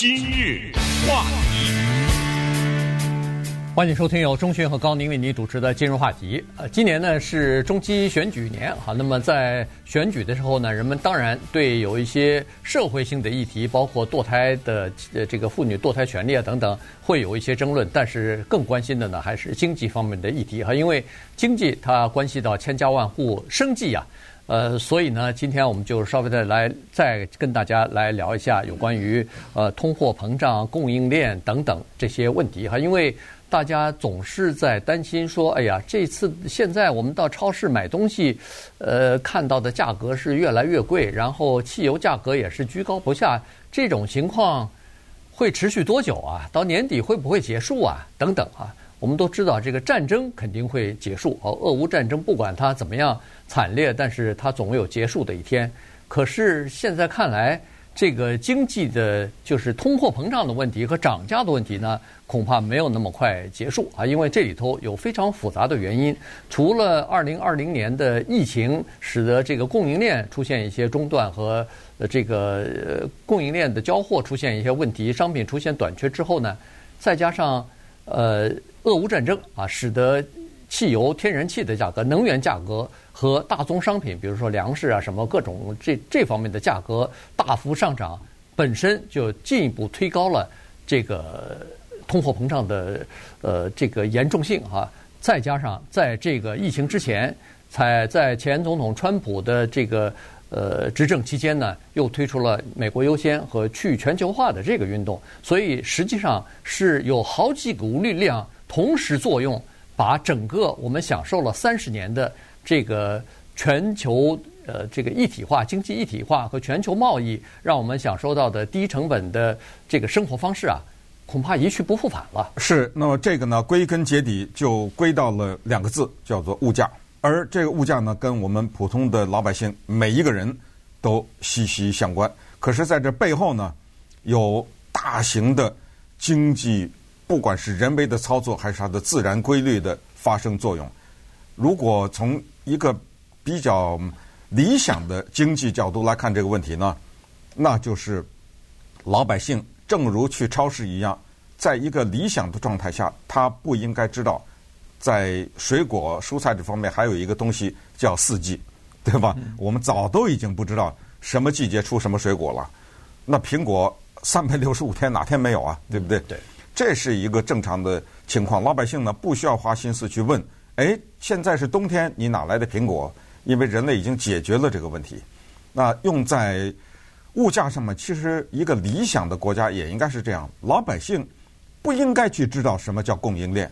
今日话题，欢迎收听由钟迅和高宁为您主持的今日话题。呃，今年呢是中期选举年，哈，那么在选举的时候呢，人们当然对有一些社会性的议题，包括堕胎的呃这个妇女堕胎权利啊等等，会有一些争论。但是更关心的呢，还是经济方面的议题哈，因为经济它关系到千家万户生计呀。呃，所以呢，今天我们就稍微的来再跟大家来聊一下有关于呃通货膨胀、供应链等等这些问题哈。因为大家总是在担心说，哎呀，这次现在我们到超市买东西，呃，看到的价格是越来越贵，然后汽油价格也是居高不下，这种情况会持续多久啊？到年底会不会结束啊？等等啊。我们都知道，这个战争肯定会结束。哦，俄乌战争不管它怎么样惨烈，但是它总有结束的一天。可是现在看来，这个经济的，就是通货膨胀的问题和涨价的问题呢，恐怕没有那么快结束啊。因为这里头有非常复杂的原因。除了二零二零年的疫情使得这个供应链出现一些中断和这个供应链的交货出现一些问题，商品出现短缺之后呢，再加上呃。俄乌战争啊，使得汽油、天然气的价格、能源价格和大宗商品，比如说粮食啊、什么各种这这方面的价格大幅上涨，本身就进一步推高了这个通货膨胀的呃这个严重性哈。再加上在这个疫情之前，才在前总统川普的这个呃执政期间呢，又推出了美国优先和去全球化的这个运动，所以实际上是有好几股力量。同时作用，把整个我们享受了三十年的这个全球呃这个一体化、经济一体化和全球贸易，让我们享受到的低成本的这个生活方式啊，恐怕一去不复返了。是，那么这个呢，归根结底就归到了两个字，叫做物价。而这个物价呢，跟我们普通的老百姓每一个人都息息相关。可是，在这背后呢，有大型的经济。不管是人为的操作，还是它的自然规律的发生作用，如果从一个比较理想的经济角度来看这个问题呢，那就是老百姓正如去超市一样，在一个理想的状态下，他不应该知道，在水果蔬菜这方面还有一个东西叫四季，对吧？我们早都已经不知道什么季节出什么水果了。那苹果三百六十五天哪天没有啊？对不对？对。这是一个正常的情况，老百姓呢不需要花心思去问，哎，现在是冬天，你哪来的苹果？因为人类已经解决了这个问题。那用在物价上面，其实一个理想的国家也应该是这样，老百姓不应该去知道什么叫供应链，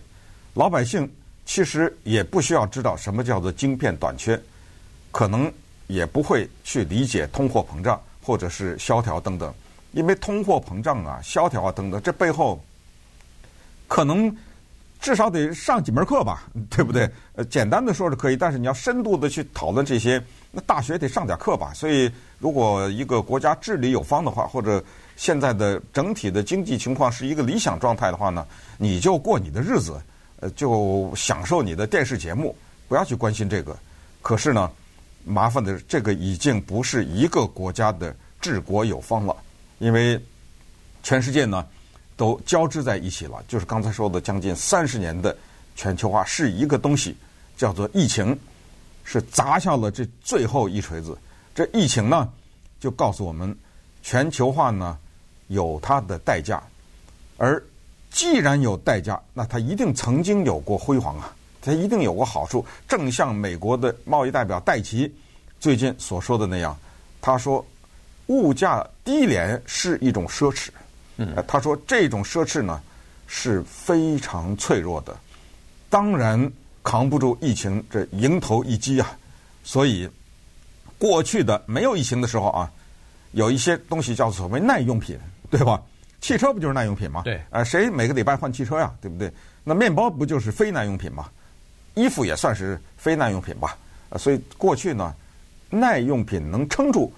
老百姓其实也不需要知道什么叫做晶片短缺，可能也不会去理解通货膨胀或者是萧条等等，因为通货膨胀啊、萧条啊等等，这背后。可能至少得上几门课吧，对不对？呃，简单的说是可以，但是你要深度的去讨论这些，那大学得上点课吧。所以，如果一个国家治理有方的话，或者现在的整体的经济情况是一个理想状态的话呢，你就过你的日子，呃，就享受你的电视节目，不要去关心这个。可是呢，麻烦的这个已经不是一个国家的治国有方了，因为全世界呢。都交织在一起了，就是刚才说的将近三十年的全球化是一个东西，叫做疫情，是砸下了这最后一锤子。这疫情呢，就告诉我们，全球化呢有它的代价，而既然有代价，那它一定曾经有过辉煌啊，它一定有过好处。正像美国的贸易代表戴琪最近所说的那样，他说，物价低廉是一种奢侈。嗯，他说这种奢侈呢是非常脆弱的，当然扛不住疫情这迎头一击啊。所以过去的没有疫情的时候啊，有一些东西叫所谓耐用品，对吧？汽车不就是耐用品吗？对。呃，谁每个礼拜换汽车呀？对不对？那面包不就是非耐用品吗？衣服也算是非耐用品吧。呃，所以过去呢，耐用品能撑住，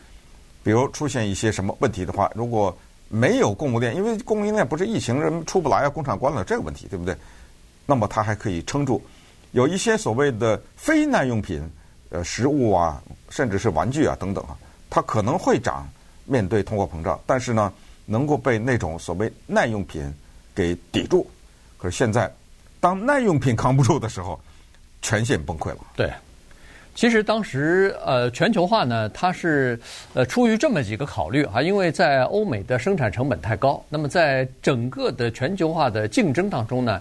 比如出现一些什么问题的话，如果没有供应链，因为供应链不是疫情人出不来啊，工厂关了这个问题，对不对？那么它还可以撑住。有一些所谓的非耐用品，呃，食物啊，甚至是玩具啊等等啊，它可能会涨，面对通货膨胀。但是呢，能够被那种所谓耐用品给抵住。可是现在，当耐用品扛不住的时候，全线崩溃了。对，其实当时呃，全球化呢，它是呃出于这么几个考虑啊，因为在欧美的生产成本太高，那么在整个的全球化的竞争当中呢，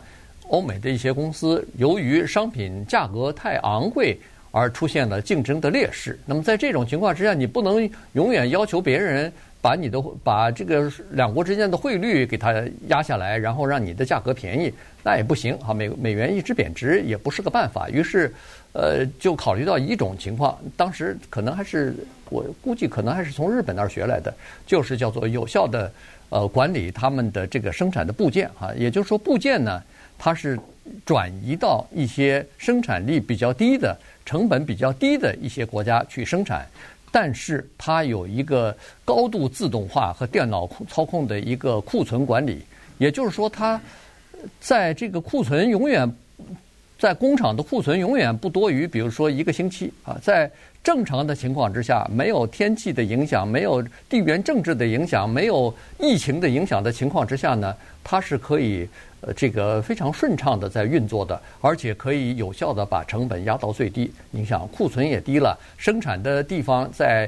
欧美的一些公司由于商品价格太昂贵而出现了竞争的劣势。那么在这种情况之下，你不能永远要求别人。把你的把这个两国之间的汇率给它压下来，然后让你的价格便宜，那也不行啊。美美元一直贬值也不是个办法。于是，呃，就考虑到一种情况，当时可能还是我估计可能还是从日本那儿学来的，就是叫做有效的呃管理他们的这个生产的部件啊。也就是说，部件呢，它是转移到一些生产力比较低的、成本比较低的一些国家去生产。但是它有一个高度自动化和电脑操控的一个库存管理，也就是说，它在这个库存永远在工厂的库存永远不多于，比如说一个星期啊，在正常的情况之下，没有天气的影响，没有地缘政治的影响，没有疫情的影响的情况之下呢，它是可以。呃，这个非常顺畅的在运作的，而且可以有效的把成本压到最低。你想，库存也低了，生产的地方在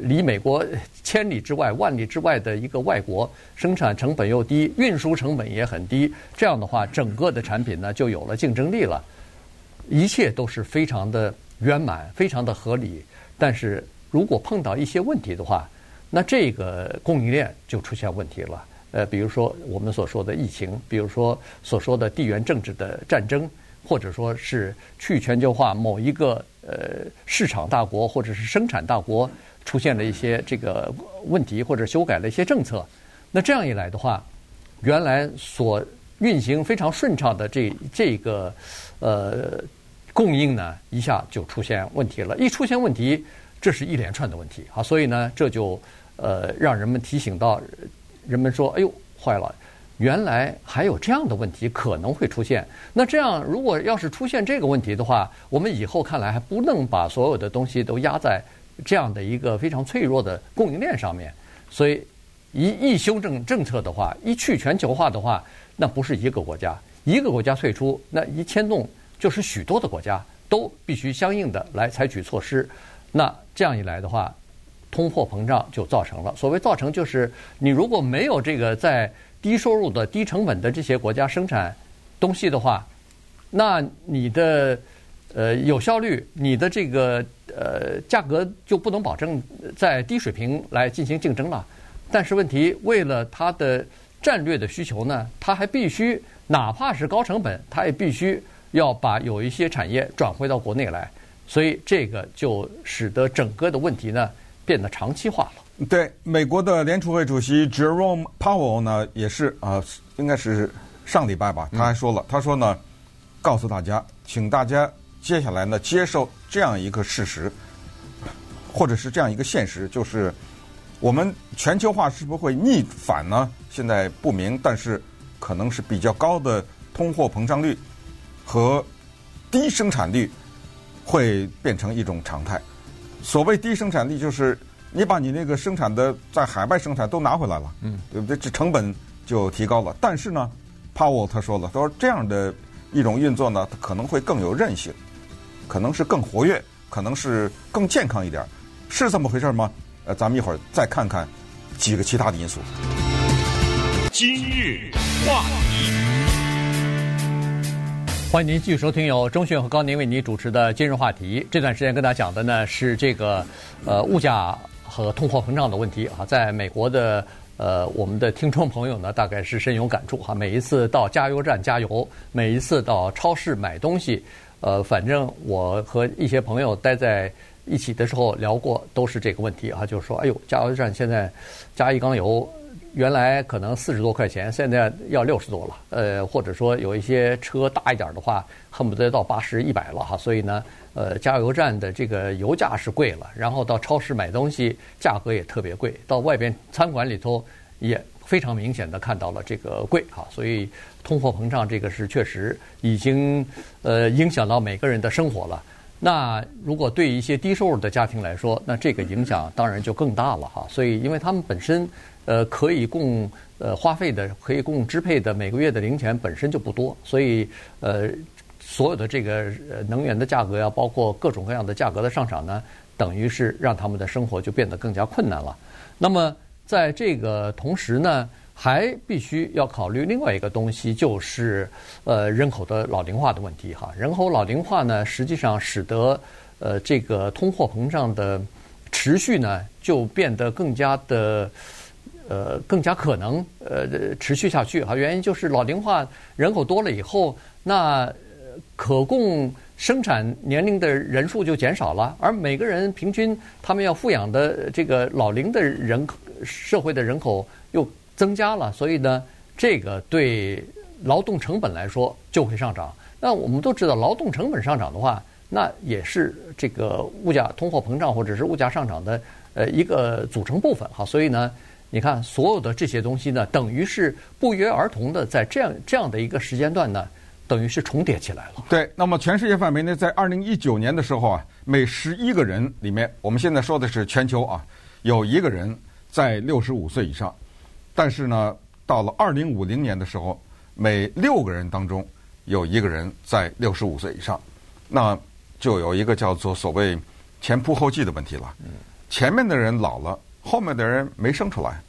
离美国千里之外、万里之外的一个外国，生产成本又低，运输成本也很低。这样的话，整个的产品呢就有了竞争力了。一切都是非常的圆满，非常的合理。但是如果碰到一些问题的话，那这个供应链就出现问题了。呃，比如说我们所说的疫情，比如说所说的地缘政治的战争，或者说是去全球化某一个呃市场大国或者是生产大国出现了一些这个问题，或者修改了一些政策，那这样一来的话，原来所运行非常顺畅的这这个呃供应呢，一下就出现问题了。一出现问题，这是一连串的问题啊，所以呢，这就呃让人们提醒到。人们说：“哎呦，坏了！原来还有这样的问题可能会出现。那这样，如果要是出现这个问题的话，我们以后看来还不能把所有的东西都压在这样的一个非常脆弱的供应链上面。所以，一一修正政策的话，一去全球化的话，那不是一个国家一个国家退出，那一牵动就是许多的国家都必须相应的来采取措施。那这样一来的话。”通货膨胀就造成了。所谓造成，就是你如果没有这个在低收入的、低成本的这些国家生产东西的话，那你的呃有效率，你的这个呃价格就不能保证在低水平来进行竞争了。但是问题，为了它的战略的需求呢，它还必须哪怕是高成本，它也必须要把有一些产业转回到国内来。所以这个就使得整个的问题呢。变得长期化了。对，美国的联储会主席 Jerome Powell 呢，也是啊、应该是上礼拜吧，他还说了，他说呢，告诉大家，请大家接下来呢接受这样一个事实，或者是这样一个现实，就是我们全球化是不会逆反呢？现在不明，但是可能是比较高的通货膨胀率和低生产率会变成一种常态。所谓低生产力，就是你把你那个生产的在海外生产都拿回来了，嗯，对不对？这成本就提高了。但是呢，Powell 他说了，他说这样的一种运作呢，它可能会更有韧性，可能是更活跃，可能是更健康一点，是这么回事吗？呃，咱们一会儿再看看几个其他的因素。今日话题。欢迎您继续收听由钟迅和高宁为您主持的今日话题。这段时间跟大家讲的呢是这个呃物价和通货膨胀的问题啊。在美国的呃我们的听众朋友呢，大概是深有感触哈。每一次到加油站加油，每一次到超市买东西，呃，反正我和一些朋友待在一起的时候聊过，都是这个问题啊，就是说，哎呦，加油站现在加一缸油。原来可能四十多块钱，现在要六十多了。呃，或者说有一些车大一点的话，恨不得到八十、一百了哈。所以呢，呃，加油站的这个油价是贵了。然后到超市买东西，价格也特别贵。到外边餐馆里头，也非常明显的看到了这个贵哈。所以通货膨胀这个是确实已经呃影响到每个人的生活了。那如果对一些低收入的家庭来说，那这个影响当然就更大了哈。所以，因为他们本身呃可以供呃花费的、可以供支配的每个月的零钱本身就不多，所以呃所有的这个能源的价格呀，包括各种各样的价格的上涨呢，等于是让他们的生活就变得更加困难了。那么在这个同时呢，还必须要考虑另外一个东西，就是呃人口的老龄化的问题哈。人口老龄化呢，实际上使得呃这个通货膨胀的持续呢，就变得更加的呃更加可能呃持续下去哈。原因就是老龄化人口多了以后，那可供生产年龄的人数就减少了，而每个人平均他们要抚养的这个老龄的人口社会的人口又增加了，所以呢，这个对劳动成本来说就会上涨。那我们都知道，劳动成本上涨的话，那也是这个物价通货膨胀或者是物价上涨的呃一个组成部分哈。所以呢，你看所有的这些东西呢，等于是不约而同的在这样这样的一个时间段呢，等于是重叠起来了。对，那么全世界范围内，在二零一九年的时候啊，每十一个人里面，我们现在说的是全球啊，有一个人在六十五岁以上。但是呢，到了二零五零年的时候，每六个人当中有一个人在六十五岁以上，那就有一个叫做所谓前仆后继的问题了。嗯前面的人老了，后面的人没生出来，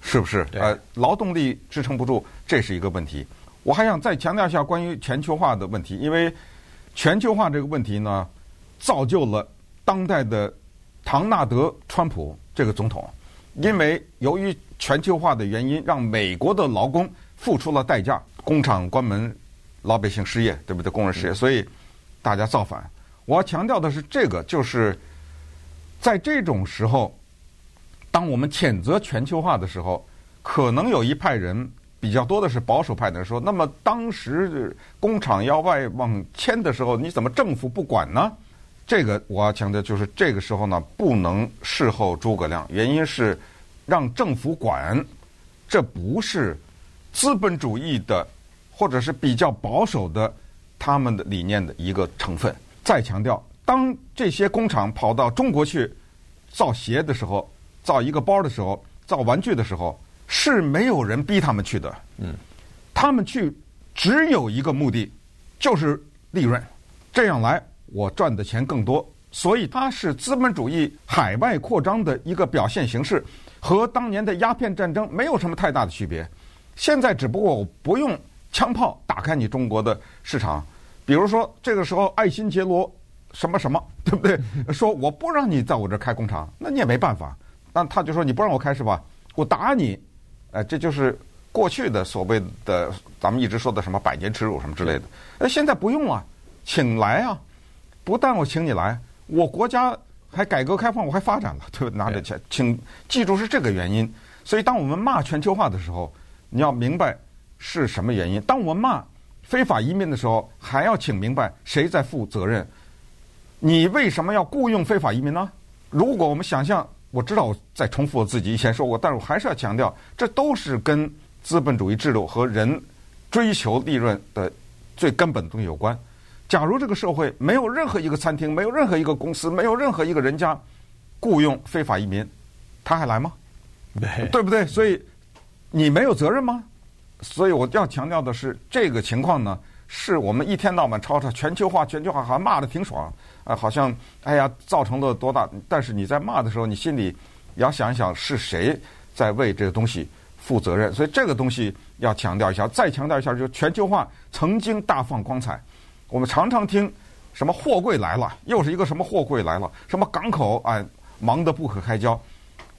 是不是？呃，劳动力支撑不住，这是一个问题。我还想再强调一下关于全球化的问题，因为全球化这个问题呢，造就了当代的唐纳德·川普这个总统。因为由于全球化的原因，让美国的劳工付出了代价，工厂关门，老百姓失业，对不对？工人失业，所以大家造反。我要强调的是，这个就是在这种时候，当我们谴责全球化的时候，可能有一派人比较多的是保守派的人说：“那么当时工厂要外往迁的时候，你怎么政府不管呢？”这个我要强调，就是这个时候呢，不能事后诸葛亮。原因是让政府管，这不是资本主义的，或者是比较保守的他们的理念的一个成分。再强调，当这些工厂跑到中国去造鞋的时候，造一个包的时候，造玩具的时候，是没有人逼他们去的。嗯，他们去只有一个目的，就是利润。这样来。我赚的钱更多，所以它是资本主义海外扩张的一个表现形式，和当年的鸦片战争没有什么太大的区别。现在只不过我不用枪炮打开你中国的市场，比如说这个时候爱新觉罗什么什么，对不对？说我不让你在我这开工厂，那你也没办法。那他就说你不让我开是吧？我打你，哎，这就是过去的所谓的咱们一直说的什么百年耻辱什么之类的。哎，现在不用了，请来啊！不但我请你来，我国家还改革开放，我还发展了，对吧？拿着钱，请记住是这个原因。所以，当我们骂全球化的时候，你要明白是什么原因。当我们骂非法移民的时候，还要请明白谁在负责任。你为什么要雇佣非法移民呢？如果我们想象，我知道我在重复我自己以前说过，但是我还是要强调，这都是跟资本主义制度和人追求利润的最根本的东西有关。假如这个社会没有任何一个餐厅，没有任何一个公司，没有任何一个人家雇佣非法移民，他还来吗？对，对不对？所以你没有责任吗？所以我要强调的是，这个情况呢，是我们一天到晚吵吵全球化，全球化还骂得挺爽啊，好像哎呀造成了多大？但是你在骂的时候，你心里要想一想是谁在为这个东西负责任。所以这个东西要强调一下，再强调一下，就是全球化曾经大放光彩。我们常常听什么货柜来了，又是一个什么货柜来了，什么港口哎忙得不可开交。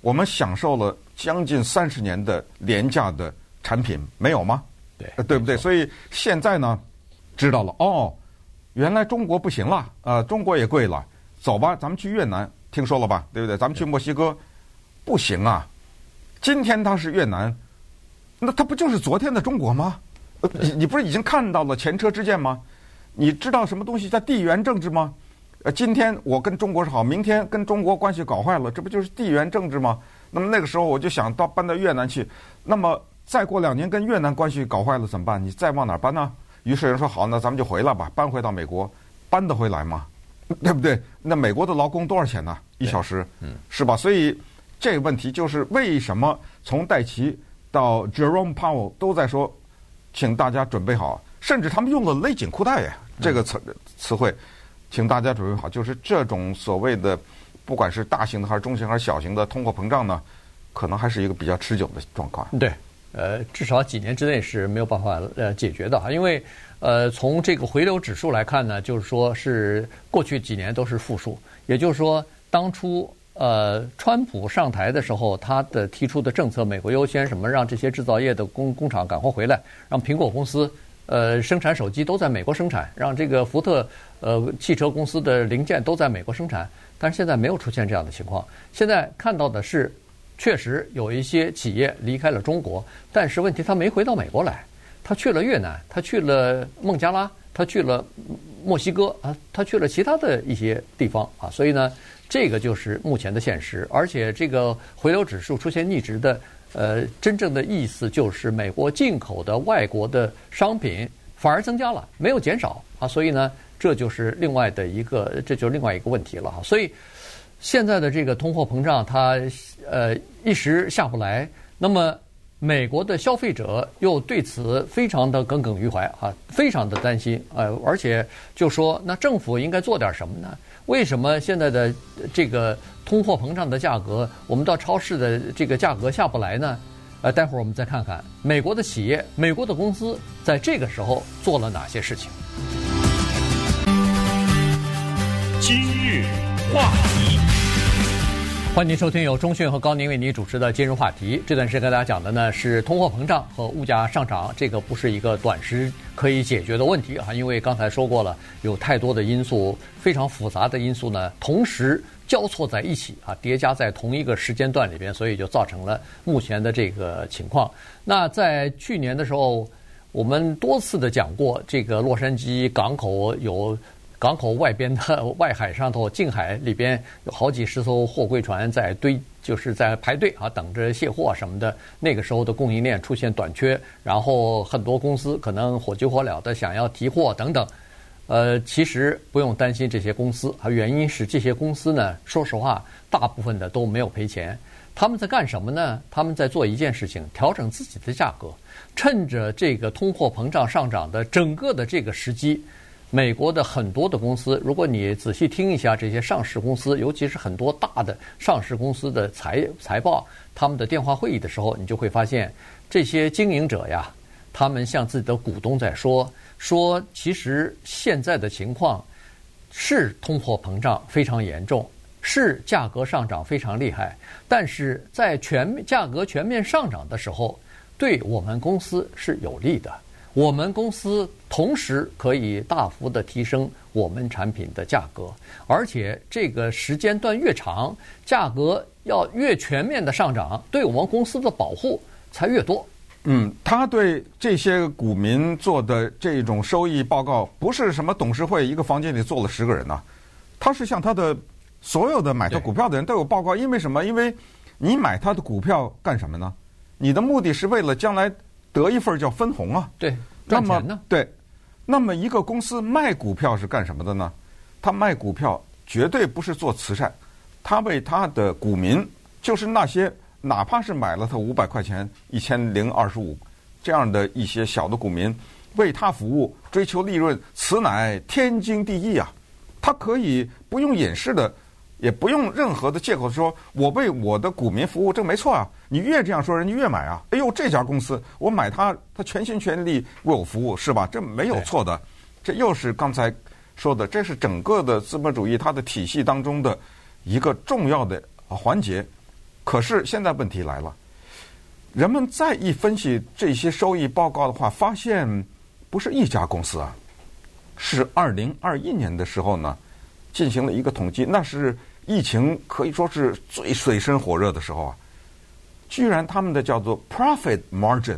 我们享受了将近三十年的廉价的产品，没有吗？对，对不对？所以现在呢，知道了哦，原来中国不行了，呃，中国也贵了，走吧，咱们去越南，听说了吧？对不对？咱们去墨西哥，不行啊。今天它是越南，那它不就是昨天的中国吗？你你不是已经看到了前车之鉴吗？你知道什么东西叫地缘政治吗？呃，今天我跟中国是好，明天跟中国关系搞坏了，这不就是地缘政治吗？那么那个时候我就想到搬到越南去，那么再过两年跟越南关系搞坏了怎么办？你再往哪儿搬呢？于是人说好，那咱们就回来吧，搬回到美国，搬得回来吗？对不对？那美国的劳工多少钱呢？一小时，嗯，是吧？所以这个问题就是为什么从戴奇到 Jerome Powell 都在说，请大家准备好，甚至他们用了勒紧裤带呀这个词词汇，请大家准备好，就是这种所谓的，不管是大型的还是中型还是小型的通货膨胀呢，可能还是一个比较持久的状况。对，呃，至少几年之内是没有办法呃解决的哈，因为。呃，从这个回流指数来看呢，就是说是过去几年都是负数，也就是说，当初呃，川普上台的时候，他的提出的政策“美国优先”，什么让这些制造业的工工厂赶快回来，让苹果公司呃生产手机都在美国生产，让这个福特呃汽车公司的零件都在美国生产，但是现在没有出现这样的情况。现在看到的是，确实有一些企业离开了中国，但是问题他没回到美国来。他去了越南，他去了孟加拉，他去了墨西哥啊，他去了其他的一些地方啊，所以呢，这个就是目前的现实。而且这个回流指数出现逆值的，呃，真正的意思就是美国进口的外国的商品反而增加了，没有减少啊。所以呢，这就是另外的一个，这就是另外一个问题了哈。所以现在的这个通货膨胀，它呃一时下不来，那么。美国的消费者又对此非常的耿耿于怀啊，非常的担心，呃，而且就说那政府应该做点什么呢？为什么现在的这个通货膨胀的价格，我们到超市的这个价格下不来呢？呃，待会儿我们再看看美国的企业、美国的公司在这个时候做了哪些事情。今日话题。欢迎收听由中讯和高宁为您主持的今日话题。这段时间跟大家讲的呢是通货膨胀和物价上涨，这个不是一个短时可以解决的问题啊，因为刚才说过了，有太多的因素，非常复杂的因素呢，同时交错在一起啊，叠加在同一个时间段里边，所以就造成了目前的这个情况。那在去年的时候，我们多次的讲过，这个洛杉矶港口有。港口外边的外海上头，近海里边有好几十艘货柜船在堆，就是在排队啊，等着卸货什么的。那个时候的供应链出现短缺，然后很多公司可能火急火燎的想要提货等等。呃，其实不用担心这些公司，啊，原因是这些公司呢，说实话，大部分的都没有赔钱。他们在干什么呢？他们在做一件事情，调整自己的价格，趁着这个通货膨胀上涨的整个的这个时机。美国的很多的公司，如果你仔细听一下这些上市公司，尤其是很多大的上市公司的财财报，他们的电话会议的时候，你就会发现这些经营者呀，他们向自己的股东在说说，其实现在的情况是通货膨胀非常严重，是价格上涨非常厉害，但是在全价格全面上涨的时候，对我们公司是有利的。我们公司同时可以大幅的提升我们产品的价格，而且这个时间段越长，价格要越全面的上涨，对我们公司的保护才越多。嗯，他对这些股民做的这种收益报告，不是什么董事会一个房间里坐了十个人呐，他是向他的所有的买他股票的人都有报告。因为什么？因为你买他的股票干什么呢？你的目的是为了将来。得一份叫分红啊，对，赚钱呢？对，那么一个公司卖股票是干什么的呢？他卖股票绝对不是做慈善，他为他的股民，就是那些哪怕是买了他五百块钱、一千零二十五这样的一些小的股民，为他服务，追求利润，此乃天经地义啊！他可以不用掩饰的。也不用任何的借口说，我为我的股民服务，这没错啊。你越这样说，人家越买啊。哎呦，这家公司我买它，它全心全力为我服务，是吧？这没有错的。这又是刚才说的，这是整个的资本主义它的体系当中的一个重要的环节。可是现在问题来了，人们再一分析这些收益报告的话，发现不是一家公司啊，是二零二一年的时候呢，进行了一个统计，那是。疫情可以说是最水深火热的时候啊，居然他们的叫做 profit margin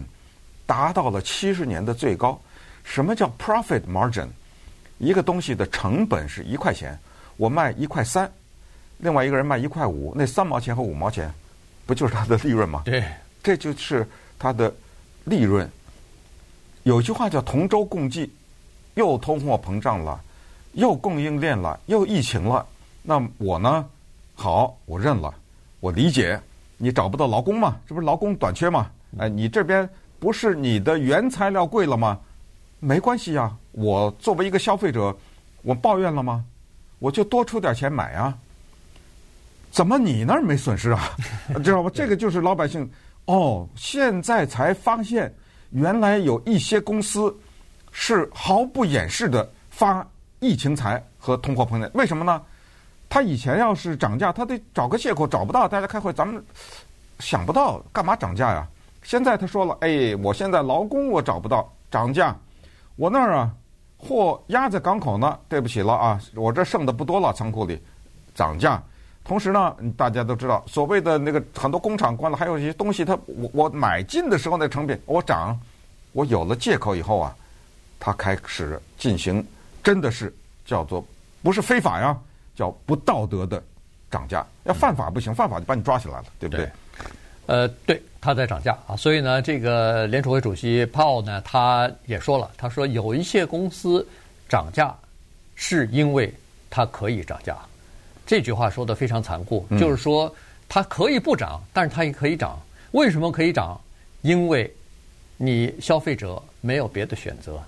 达到了七十年的最高。什么叫 profit margin？一个东西的成本是一块钱，我卖一块三，另外一个人卖一块五，那三毛钱和五毛钱，不就是他的利润吗？对，这就是他的利润。有句话叫同舟共济，又通货膨胀了，又供应链了，又疫情了，那我呢？好，我认了，我理解，你找不到劳工嘛？这不是劳工短缺嘛？哎，你这边不是你的原材料贵了吗？没关系呀，我作为一个消费者，我抱怨了吗？我就多出点钱买啊。怎么你那儿没损失啊？知道吧？这个就是老百姓哦，现在才发现，原来有一些公司是毫不掩饰的发疫情财和通货膨胀。为什么呢？他以前要是涨价，他得找个借口，找不到，大家开会，咱们想不到干嘛涨价呀？现在他说了，哎，我现在劳工我找不到，涨价，我那儿啊货压在港口呢，对不起了啊，我这剩的不多了，仓库里涨价。同时呢，大家都知道，所谓的那个很多工厂关了，还有一些东西，它我我买进的时候那成品我涨，我有了借口以后啊，他开始进行真的是叫做不是非法呀，叫不道德的涨价。要犯法不行，犯法就把你抓起来了，对不对？对呃，对，他在涨价啊，所以呢，这个联储会主席鲍呢，他也说了，他说有一些公司涨价是因为它可以涨价。这句话说的非常残酷，就是说它可以不涨，但是它也可以涨。为什么可以涨？因为你消费者没有别的选择。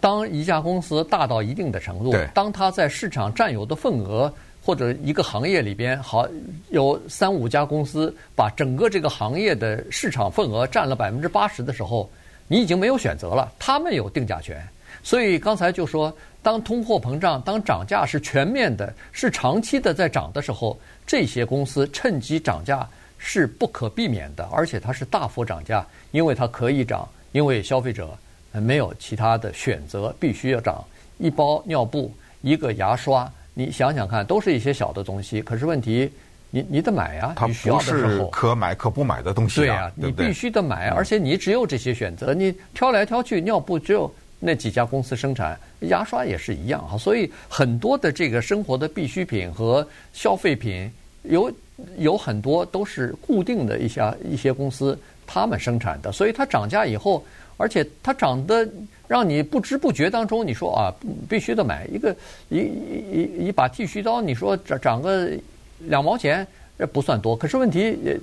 当一家公司大到一定的程度，当它在市场占有的份额，或者一个行业里边好有三五家公司把整个这个行业的市场份额占了百分之八十的时候，你已经没有选择了，他们有定价权。所以刚才就说，当通货膨胀、当涨价是全面的、是长期的在涨的时候，这些公司趁机涨价是不可避免的，而且它是大幅涨价，因为它可以涨，因为消费者没有其他的选择，必须要涨。一包尿布、一个牙刷，你想想看，都是一些小的东西，可是问题，你你得买呀，它不是可买可不买的东西啊，对呀，你必须得买，而且你只有这些选择，你挑来挑去，尿布只有。那几家公司生产牙刷也是一样哈，所以很多的这个生活的必需品和消费品有有很多都是固定的一些一些公司他们生产的，所以它涨价以后，而且它涨得让你不知不觉当中，你说啊必须得买一个一一一把剃须刀，你说涨涨个两毛钱这不算多，可是问题也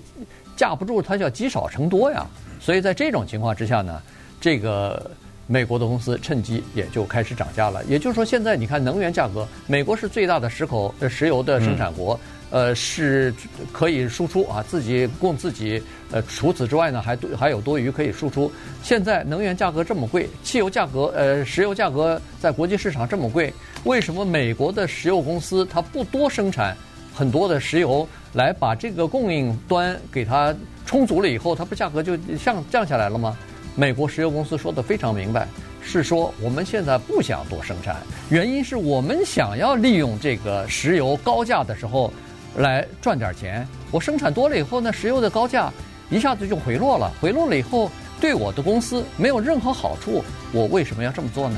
架不住它叫积少成多呀，所以在这种情况之下呢，这个。美国的公司趁机也就开始涨价了，也就是说，现在你看能源价格，美国是最大的石口呃石油的生产国，呃是可以输出啊，自己供自己，呃除此之外呢还还有多余可以输出。现在能源价格这么贵，汽油价格呃石油价格在国际市场这么贵，为什么美国的石油公司它不多生产很多的石油来把这个供应端给它充足了以后，它不价格就降降下来了吗？美国石油公司说的非常明白，是说我们现在不想多生产，原因是我们想要利用这个石油高价的时候来赚点钱。我生产多了以后呢，石油的高价一下子就回落了，回落了以后对我的公司没有任何好处，我为什么要这么做呢？